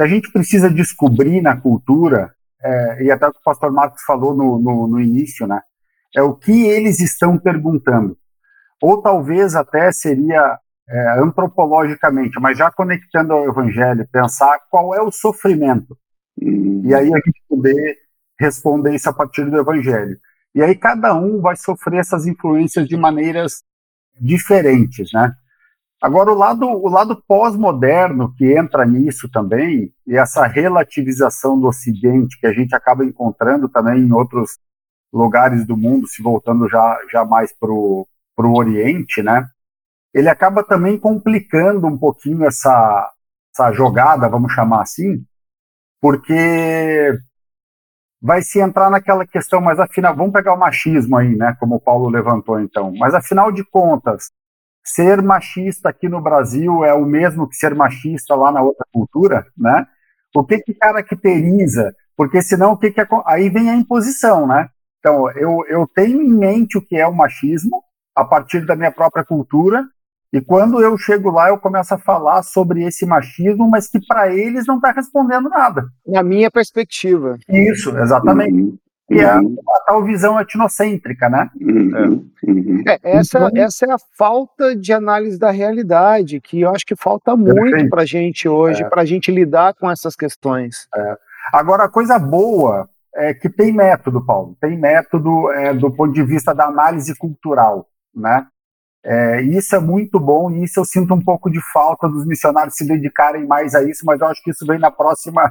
Que a gente precisa descobrir na cultura, é, e até o que o pastor Marcos falou no, no, no início, né? É o que eles estão perguntando ou talvez até seria é, antropologicamente, mas já conectando ao evangelho, pensar qual é o sofrimento. Uhum. E aí a gente poder responder isso a partir do evangelho. E aí cada um vai sofrer essas influências de maneiras diferentes, né? Agora o lado o lado pós-moderno que entra nisso também e essa relativização do Ocidente que a gente acaba encontrando também em outros lugares do mundo, se voltando já já mais para o para o Oriente, né? Ele acaba também complicando um pouquinho essa, essa jogada, vamos chamar assim, porque vai se entrar naquela questão, mas afinal, vamos pegar o machismo aí, né? Como o Paulo levantou então. Mas afinal de contas, ser machista aqui no Brasil é o mesmo que ser machista lá na outra cultura, né? O que que caracteriza? Porque senão o que que aí vem a imposição, né? Então eu, eu tenho em mente o que é o machismo, a partir da minha própria cultura. E quando eu chego lá, eu começo a falar sobre esse machismo, mas que para eles não está respondendo nada. Na minha perspectiva. Isso, exatamente. Uhum. E é a, a, tal visão etnocêntrica, né? Uhum. uhum. É, essa, então, essa é a falta de análise da realidade, que eu acho que falta muito para a gente hoje, é. para a gente lidar com essas questões. É. Agora, a coisa boa é que tem método, Paulo, tem método é, do ponto de vista da análise cultural né? É, isso é muito bom e isso eu sinto um pouco de falta dos missionários se dedicarem mais a isso, mas eu acho que isso vem na próxima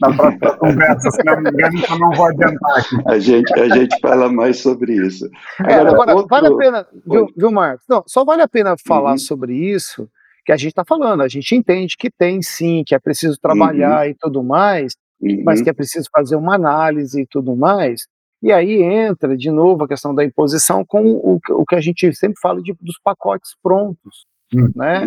na próxima conversa, se não me engano, então não vou adiantar aqui. A gente, a gente fala mais sobre isso. É, agora, agora outro... vale a pena, viu, viu, Marcos? Não, só vale a pena falar uhum. sobre isso, que a gente está falando, a gente entende que tem sim, que é preciso trabalhar uhum. e tudo mais, uhum. mas que é preciso fazer uma análise e tudo mais, e aí entra de novo a questão da imposição com o, o que a gente sempre fala de, dos pacotes prontos, hum. né?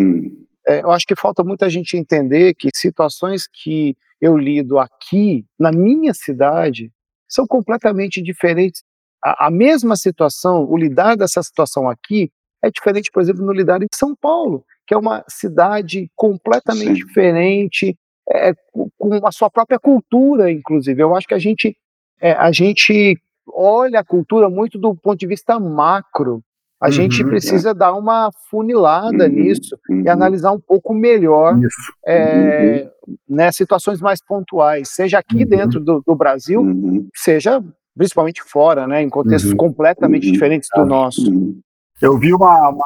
É, eu acho que falta muita gente entender que situações que eu lido aqui, na minha cidade, são completamente diferentes. A, a mesma situação, o lidar dessa situação aqui, é diferente, por exemplo, no lidar em São Paulo, que é uma cidade completamente Sim. diferente, é, com a sua própria cultura, inclusive. Eu acho que a gente é, a gente olha a cultura muito do ponto de vista macro. A uhum, gente precisa é. dar uma funilada uhum, nisso uhum. e analisar um pouco melhor é, né, situações mais pontuais, seja aqui uhum. dentro do, do Brasil, uhum. seja principalmente fora, né, em contextos uhum. completamente diferentes do nosso. Eu vi uma, uma,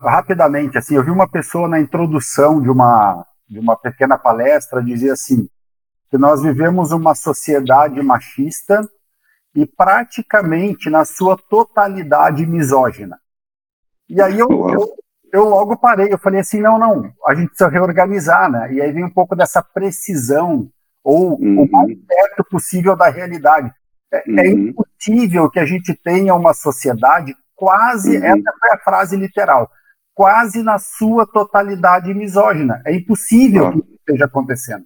rapidamente assim, eu vi uma pessoa na introdução de uma de uma pequena palestra dizia assim: que nós vivemos uma sociedade machista e praticamente na sua totalidade misógina. E aí eu, eu, eu, logo parei, eu falei assim, não, não, a gente precisa reorganizar, né? E aí vem um pouco dessa precisão, ou uhum. o mais perto possível da realidade. É, é uhum. é, impossível que a gente tenha uma sociedade quase, uhum. essa foi a frase literal, quase na sua totalidade misógina. É impossível que isso esteja acontecendo.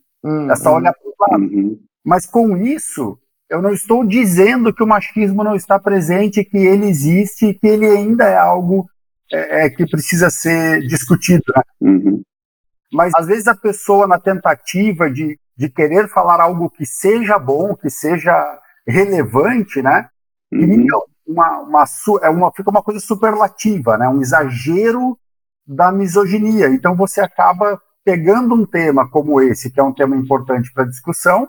É só olhar para o lado. Uhum. Mas com isso, eu não estou dizendo que o machismo não está presente, que ele existe, que ele ainda é algo é, é, que precisa ser discutido. Né? Uhum. Mas às vezes a pessoa, na tentativa de, de querer falar algo que seja bom, que seja relevante, né? Uhum. Uma, uma, é uma, fica uma coisa superlativa, né? Um exagero da misoginia. Então você acaba pegando um tema como esse, que é um tema importante para discussão,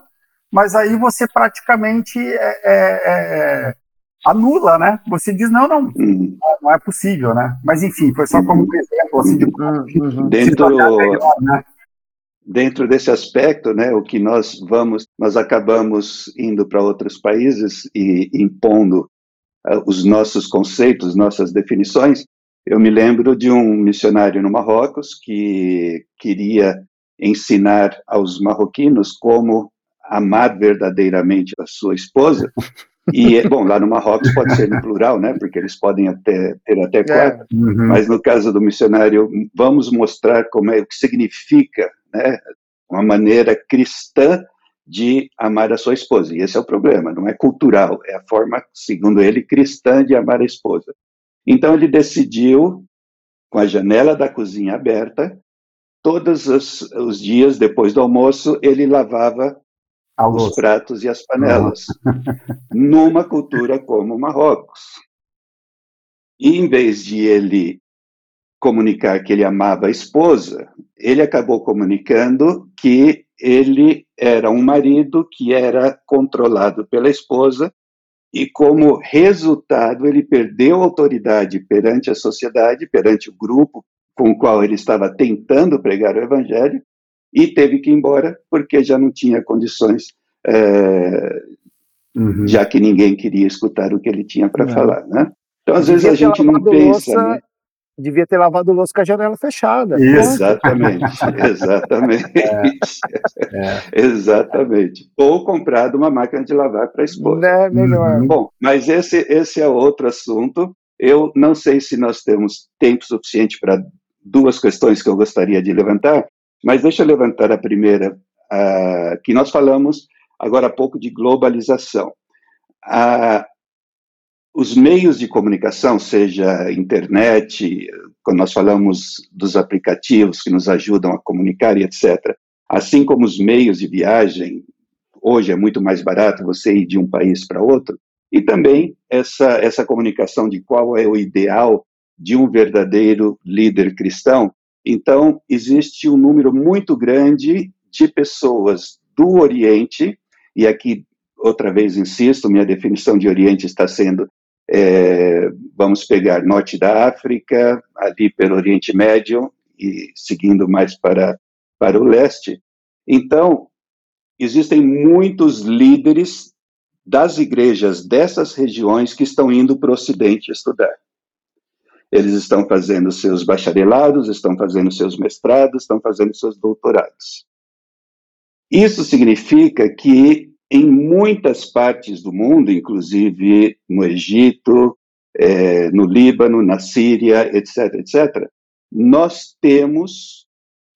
mas aí você praticamente é, é, é, anula, né? Você diz, não, não, uhum. não é possível, né? Mas enfim, foi só como um exemplo, assim, de, uhum. dentro, melhor, né? dentro desse aspecto, né, o que nós vamos, nós acabamos indo para outros países e impondo uh, os nossos conceitos, nossas definições, eu me lembro de um missionário no Marrocos que queria ensinar aos marroquinos como amar verdadeiramente a sua esposa, E, (laughs) bom, lá no Marrocos pode ser no plural, né? Porque eles podem até, ter até é. quatro. É. Uhum. Mas no caso do missionário, vamos mostrar como é o que significa, né? Uma maneira cristã de amar a sua esposa. E esse é o problema, não é cultural, é a forma, segundo ele, cristã de amar a esposa. Então ele decidiu, com a janela da cozinha aberta, todos os, os dias depois do almoço, ele lavava Almoço. os pratos e as panelas, (laughs) numa cultura como Marrocos. E em vez de ele comunicar que ele amava a esposa, ele acabou comunicando que ele era um marido que era controlado pela esposa e como resultado ele perdeu autoridade perante a sociedade, perante o grupo com o qual ele estava tentando pregar o evangelho e teve que ir embora porque já não tinha condições, é, uhum. já que ninguém queria escutar o que ele tinha para falar, né? Então às vezes a gente não pensa, né? devia ter lavado o louça com a janela fechada. Exatamente, (laughs) exatamente. É, é. Exatamente. Ou comprado uma máquina de lavar para a esposa. É melhor. Uhum. Bom, mas esse, esse é outro assunto. Eu não sei se nós temos tempo suficiente para duas questões que eu gostaria de levantar, mas deixa eu levantar a primeira, uh, que nós falamos agora há pouco de globalização. Uh, os meios de comunicação, seja internet, quando nós falamos dos aplicativos que nos ajudam a comunicar e etc., assim como os meios de viagem, hoje é muito mais barato você ir de um país para outro, e também essa, essa comunicação de qual é o ideal de um verdadeiro líder cristão. Então, existe um número muito grande de pessoas do Oriente, e aqui, outra vez insisto, minha definição de Oriente está sendo é, vamos pegar norte da África, ali pelo Oriente Médio e seguindo mais para, para o leste. Então, existem muitos líderes das igrejas dessas regiões que estão indo para o Ocidente estudar. Eles estão fazendo seus bacharelados, estão fazendo seus mestrados, estão fazendo seus doutorados. Isso significa que em muitas partes do mundo, inclusive no Egito, é, no Líbano, na Síria, etc., etc., nós temos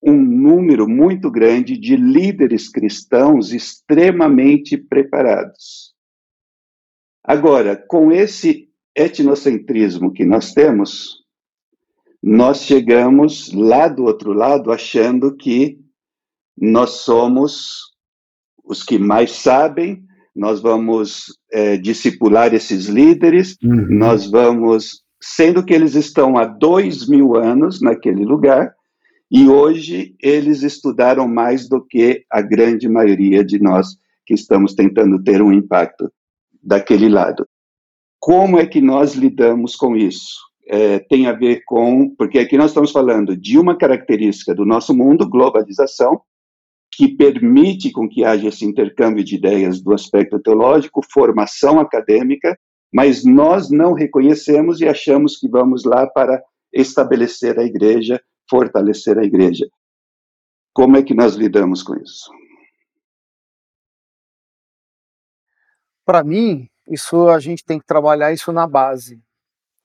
um número muito grande de líderes cristãos extremamente preparados. Agora, com esse etnocentrismo que nós temos, nós chegamos lá do outro lado achando que nós somos os que mais sabem, nós vamos é, discipular esses líderes, uhum. nós vamos, sendo que eles estão há dois mil anos naquele lugar, e hoje eles estudaram mais do que a grande maioria de nós que estamos tentando ter um impacto daquele lado. Como é que nós lidamos com isso? É, tem a ver com, porque aqui nós estamos falando de uma característica do nosso mundo, globalização, que permite com que haja esse intercâmbio de ideias do aspecto teológico, formação acadêmica, mas nós não reconhecemos e achamos que vamos lá para estabelecer a igreja, fortalecer a igreja. Como é que nós lidamos com isso? Para mim, isso a gente tem que trabalhar isso na base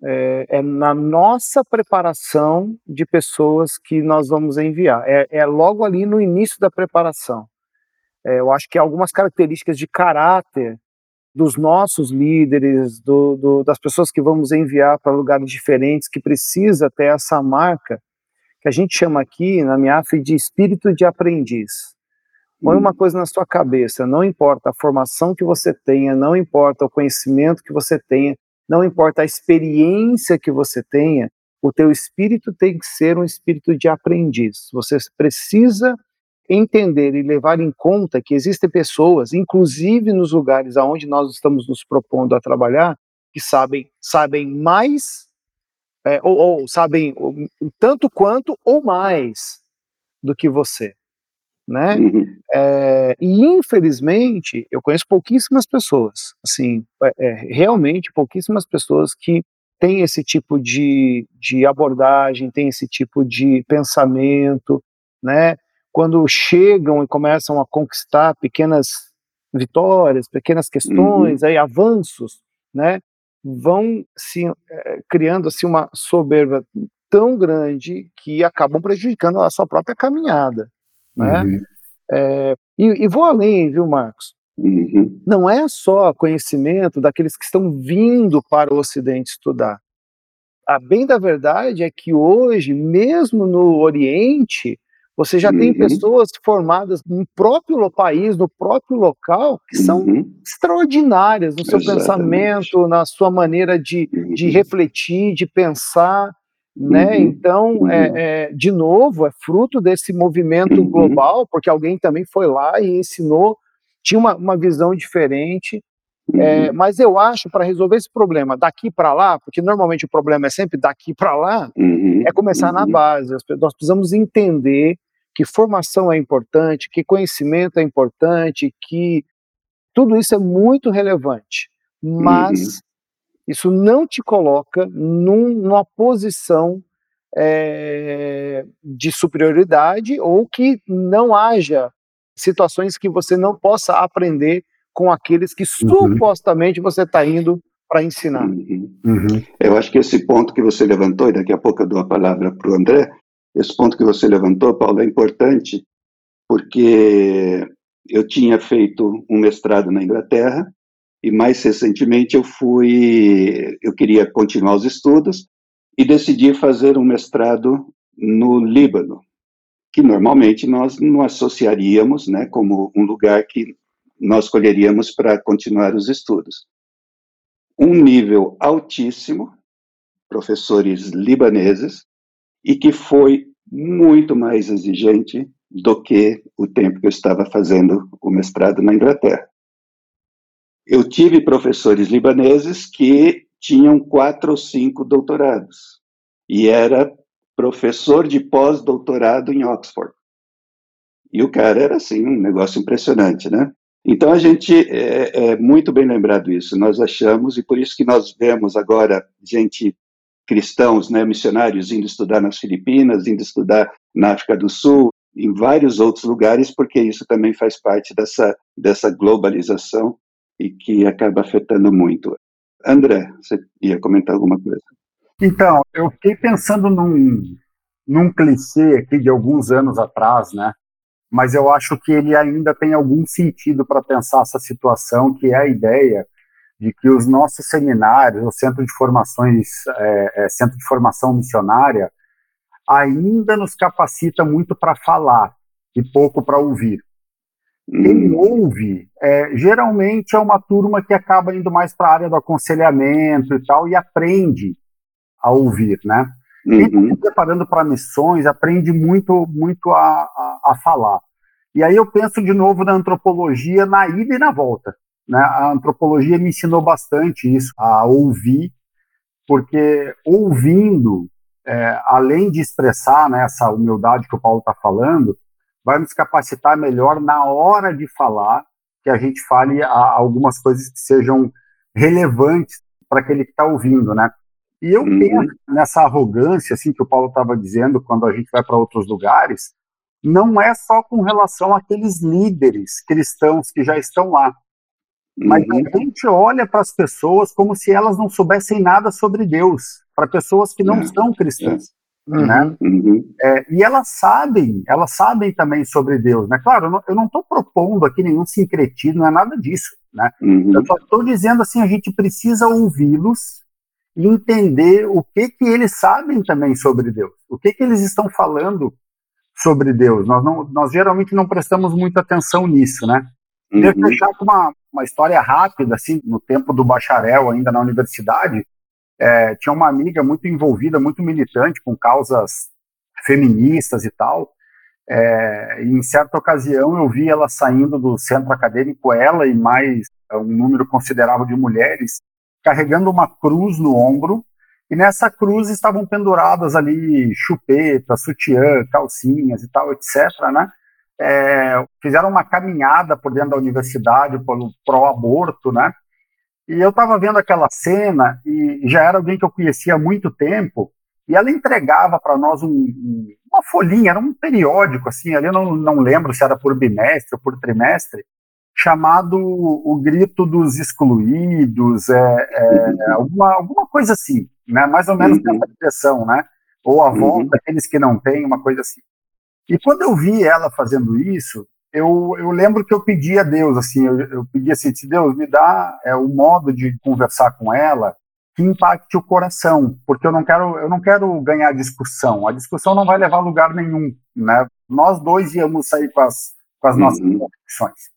é, é, na nossa preparação de pessoas que nós vamos enviar. É, é logo ali no início da preparação. É, eu acho que algumas características de caráter dos nossos líderes, do, do, das pessoas que vamos enviar para lugares diferentes, que precisa ter essa marca, que a gente chama aqui na MIAF de espírito de aprendiz. Põe uma hum. coisa na sua cabeça, não importa a formação que você tenha, não importa o conhecimento que você tenha, não importa a experiência que você tenha, o teu espírito tem que ser um espírito de aprendiz. Você precisa entender e levar em conta que existem pessoas, inclusive nos lugares aonde nós estamos nos propondo a trabalhar, que sabem sabem mais é, ou, ou, sabem tanto quanto ou mais do que você né? Uhum. É, e infelizmente eu conheço pouquíssimas pessoas, assim, é, é, realmente pouquíssimas pessoas que têm esse tipo de, de abordagem, têm esse tipo de pensamento, né? Quando chegam e começam a conquistar pequenas vitórias, pequenas questões, uhum. aí avanços, né, vão se é, criando assim uma soberba tão grande que acabam prejudicando a sua própria caminhada, né? Uhum. É, e, e, vou além, viu, Marcos? Uhum. Não é só conhecimento daqueles que estão vindo para o Ocidente estudar. A bem da verdade é que hoje, mesmo no Oriente, você já uhum. tem pessoas formadas no próprio país, no próprio local, que são uhum. extraordinárias no seu Exatamente. pensamento, na sua maneira de, de uhum. refletir, de pensar. Né? Uhum. Então, é, uhum. é, de novo, é fruto desse movimento uhum. global, porque alguém também foi lá e ensinou, tinha uma, uma visão diferente. É, mas eu acho para resolver esse problema daqui para lá, porque normalmente o problema é sempre daqui para lá, é começar na base. Nós precisamos entender que formação é importante, que conhecimento é importante, que tudo isso é muito relevante, mas uhum. Isso não te coloca num, numa posição é, de superioridade ou que não haja situações que você não possa aprender com aqueles que uhum. supostamente você está indo para ensinar. Uhum. Uhum. Eu acho que esse ponto que você levantou, e daqui a pouco eu dou a palavra para o André, esse ponto que você levantou, Paulo, é importante, porque eu tinha feito um mestrado na Inglaterra e mais recentemente eu fui, eu queria continuar os estudos e decidi fazer um mestrado no Líbano, que normalmente nós não associaríamos, né, como um lugar que nós escolheríamos para continuar os estudos. Um nível altíssimo, professores libaneses, e que foi muito mais exigente do que o tempo que eu estava fazendo o mestrado na Inglaterra. Eu tive professores libaneses que tinham quatro ou cinco doutorados e era professor de pós-doutorado em Oxford. E o cara era assim um negócio impressionante, né? Então a gente é, é muito bem lembrado isso. Nós achamos e por isso que nós vemos agora gente cristãos, né, missionários indo estudar nas Filipinas, indo estudar na África do Sul, em vários outros lugares, porque isso também faz parte dessa, dessa globalização e que acaba afetando muito. André, você ia comentar alguma coisa? Então, eu fiquei pensando num, num clichê aqui de alguns anos atrás, né? Mas eu acho que ele ainda tem algum sentido para pensar essa situação, que é a ideia de que os nossos seminários, o Centro de Formações, é, é, Centro de Formação Missionária, ainda nos capacita muito para falar e pouco para ouvir. Quem hum. ouve, é, geralmente é uma turma que acaba indo mais para a área do aconselhamento e tal, e aprende a ouvir, né? Quem está uhum. se preparando para missões aprende muito, muito a, a, a falar. E aí eu penso de novo na antropologia na ida e na volta. Né? A antropologia me ensinou bastante isso, a ouvir, porque ouvindo, é, além de expressar né, essa humildade que o Paulo está falando, vai nos capacitar melhor na hora de falar, que a gente fale a, algumas coisas que sejam relevantes para aquele que está ouvindo, né? E eu uhum. penso nessa arrogância, assim, que o Paulo estava dizendo, quando a gente vai para outros lugares, não é só com relação àqueles líderes cristãos que já estão lá, mas uhum. a gente olha para as pessoas como se elas não soubessem nada sobre Deus, para pessoas que não uhum. são cristãs. Uhum. Né? Uhum. É, e elas sabem, elas sabem também sobre Deus, né? Claro, eu não estou propondo aqui nenhum sincretismo, não é nada disso, né? Uhum. Eu só estou dizendo assim, a gente precisa ouvi-los e entender o que que eles sabem também sobre Deus, o que que eles estão falando sobre Deus. Nós, não, nós geralmente não prestamos muita atenção nisso, né? Queria uhum. fechar com uma, uma história rápida, assim, no tempo do bacharel, ainda na universidade, é, tinha uma amiga muito envolvida, muito militante com causas feministas e tal. É, em certa ocasião eu vi ela saindo do centro acadêmico, ela e mais um número considerável de mulheres, carregando uma cruz no ombro, e nessa cruz estavam penduradas ali chupeta, sutiã, calcinhas e tal, etc., né? é, fizeram uma caminhada por dentro da universidade pelo pró-aborto, né? E eu estava vendo aquela cena e já era alguém que eu conhecia há muito tempo e ela entregava para nós um, um, uma folhinha, era um periódico assim, ali eu não, não lembro se era por bimestre ou por trimestre, chamado O Grito dos Excluídos, é, é uhum. alguma, alguma coisa assim, né? mais ou menos uhum. direção, né? ou A Voz uhum. daqueles que não têm, uma coisa assim. E quando eu vi ela fazendo isso, eu, eu lembro que eu pedi a Deus, assim, eu, eu pedi assim, Deus, me dá é, o modo de conversar com ela que impacte o coração, porque eu não quero, eu não quero ganhar discussão. A discussão não vai levar a lugar nenhum, né? Nós dois íamos sair com as, com as nossas uhum. convicções.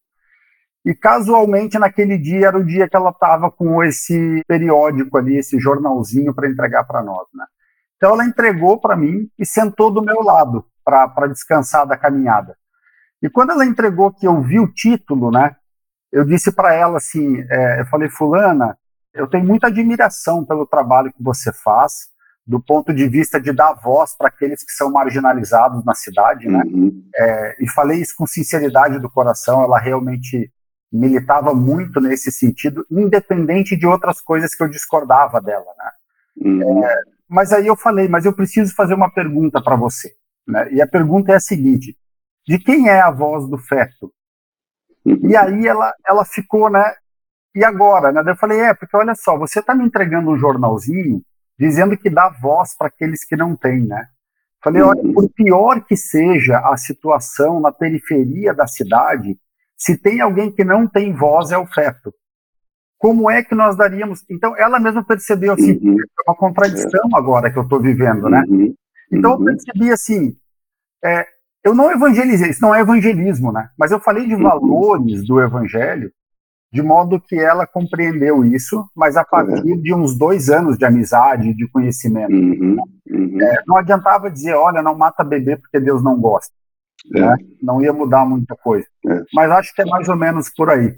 E casualmente naquele dia era o dia que ela estava com esse periódico ali, esse jornalzinho para entregar para nós, né? Então ela entregou para mim e sentou do meu lado para descansar da caminhada. E quando ela entregou que eu vi o título, né? Eu disse para ela assim, é, eu falei, fulana, eu tenho muita admiração pelo trabalho que você faz, do ponto de vista de dar voz para aqueles que são marginalizados na cidade, né? Uhum. É, e falei isso com sinceridade do coração, ela realmente militava muito nesse sentido, independente de outras coisas que eu discordava dela, né? Uhum. É, mas aí eu falei, mas eu preciso fazer uma pergunta para você, né? E a pergunta é a seguinte: de quem é a voz do feto? Uhum. E aí ela, ela ficou, né? E agora, né? Eu falei, é, porque olha só, você está me entregando um jornalzinho dizendo que dá voz para aqueles que não têm, né? Falei, olha, uhum. por pior que seja a situação na periferia da cidade, se tem alguém que não tem voz é o feto. Como é que nós daríamos? Então, ela mesma percebeu assim, uhum. é uma contradição agora que eu estou vivendo, né? Uhum. Então, eu uhum. percebi assim, é, eu não evangelizei, isso não é evangelismo, né? Mas eu falei de uhum. valores do evangelho de modo que ela compreendeu isso, mas a partir uhum. de uns dois anos de amizade, de conhecimento. Uhum, uhum. É, não adiantava dizer, olha, não mata bebê porque Deus não gosta. É. Né? Não ia mudar muita coisa. É. Mas acho que é mais ou menos por aí.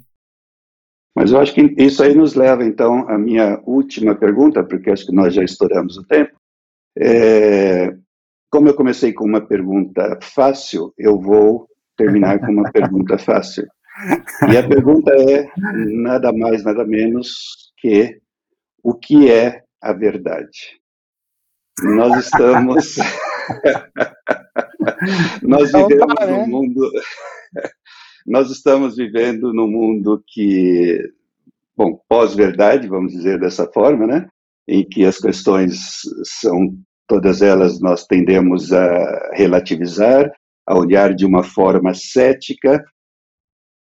Mas eu acho que isso aí nos leva, então, à minha última pergunta, porque acho que nós já estouramos o tempo. É, como eu comecei com uma pergunta fácil, eu vou terminar com uma pergunta (laughs) fácil. E a pergunta é nada mais, nada menos que o que é a verdade? Nós estamos. (laughs) nós então vivemos tá, num né? mundo. (laughs) nós estamos vivendo num mundo que. Bom, pós-verdade, vamos dizer dessa forma, né? Em que as questões são. Todas elas nós tendemos a relativizar, a olhar de uma forma cética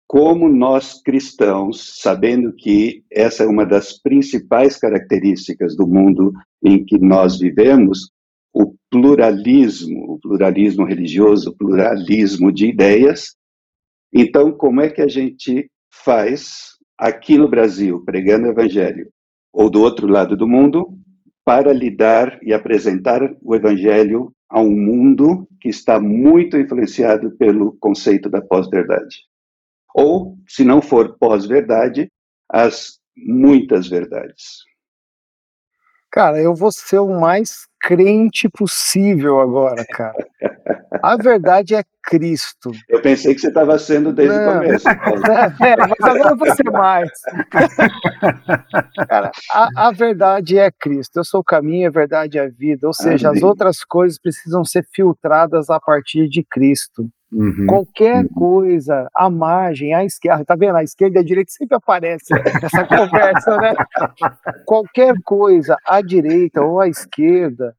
como nós cristãos, sabendo que essa é uma das principais características do mundo em que nós vivemos, o pluralismo, o pluralismo religioso, o pluralismo de ideias. Então, como é que a gente faz aqui no Brasil, pregando o evangelho, ou do outro lado do mundo, para lidar e apresentar o evangelho a um mundo que está muito influenciado pelo conceito da pós-verdade? ou, se não for pós-verdade, as muitas verdades. Cara, eu vou ser o mais crente possível agora, cara. A verdade é Cristo. Eu pensei que você estava sendo desde Não. o começo. (laughs) É, mas agora eu vou ser mais. Cara, a, a, verdade é Cristo. Eu sou o caminho, a verdade é a vida. Ou seja, Amém. as outras coisas precisam ser filtradas a partir de Cristo. Uhum, Qualquer uhum. coisa, a margem, a esquerda, tá vendo? A esquerda e a direita sempre aparece (laughs) nessa conversa, né? Qualquer coisa, à direita ou à esquerda,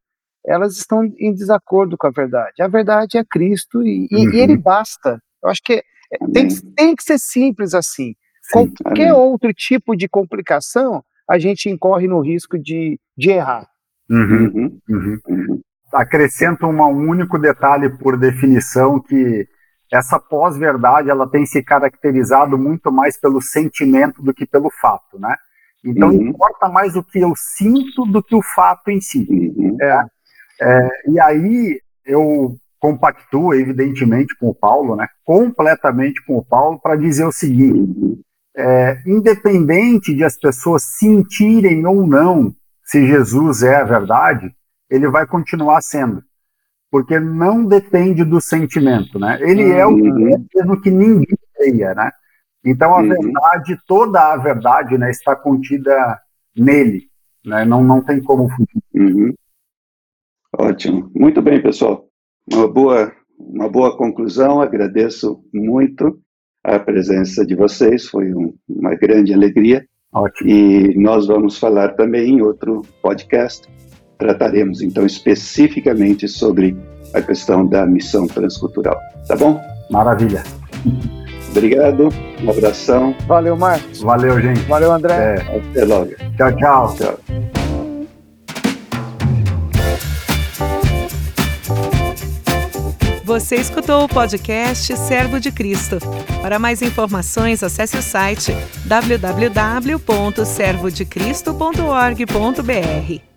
elas estão em desacordo com a verdade. A verdade é Cristo e, uhum. e ele basta. Eu acho que é, tem, tem que ser simples assim. Sim, Qualquer amém. outro tipo de complicação, a gente incorre no risco de, de errar. Uhum, uhum, uhum. Acrescento uma, um único detalhe por definição que essa pós-verdade ela tem se caracterizado muito mais pelo sentimento do que pelo fato, né? Então uhum. importa mais o que eu sinto do que o fato em si. Uhum. É, é, e aí eu compactuo evidentemente com o Paulo, né? Completamente com o Paulo para dizer o seguinte: uhum. é, independente de as pessoas sentirem ou não se Jesus é a verdade, ele vai continuar sendo. Porque não depende do sentimento, né? Ele uhum. é o que uhum. é, mesmo que ninguém creia, né? Então a uhum. verdade, toda a verdade, né, está contida nele, né? Não, não tem como fugir. Uhum. Ótimo. Muito bem, pessoal. Uma boa, uma boa conclusão, agradeço muito. a presença de vocês, foi um, uma grande alegria. Ótimo. E nós vamos falar também em outro podcast. Trataremos então especificamente sobre a questão da missão transcultural. Tá bom? Maravilha. Obrigado, um abração. Valeu, Marcos. Valeu, gente. Valeu, André. É, até logo. Tchau, tchau. Tchau. Você escutou o podcast Servo de Cristo. Para mais informações, acesse o site www.servodecristo.org.br.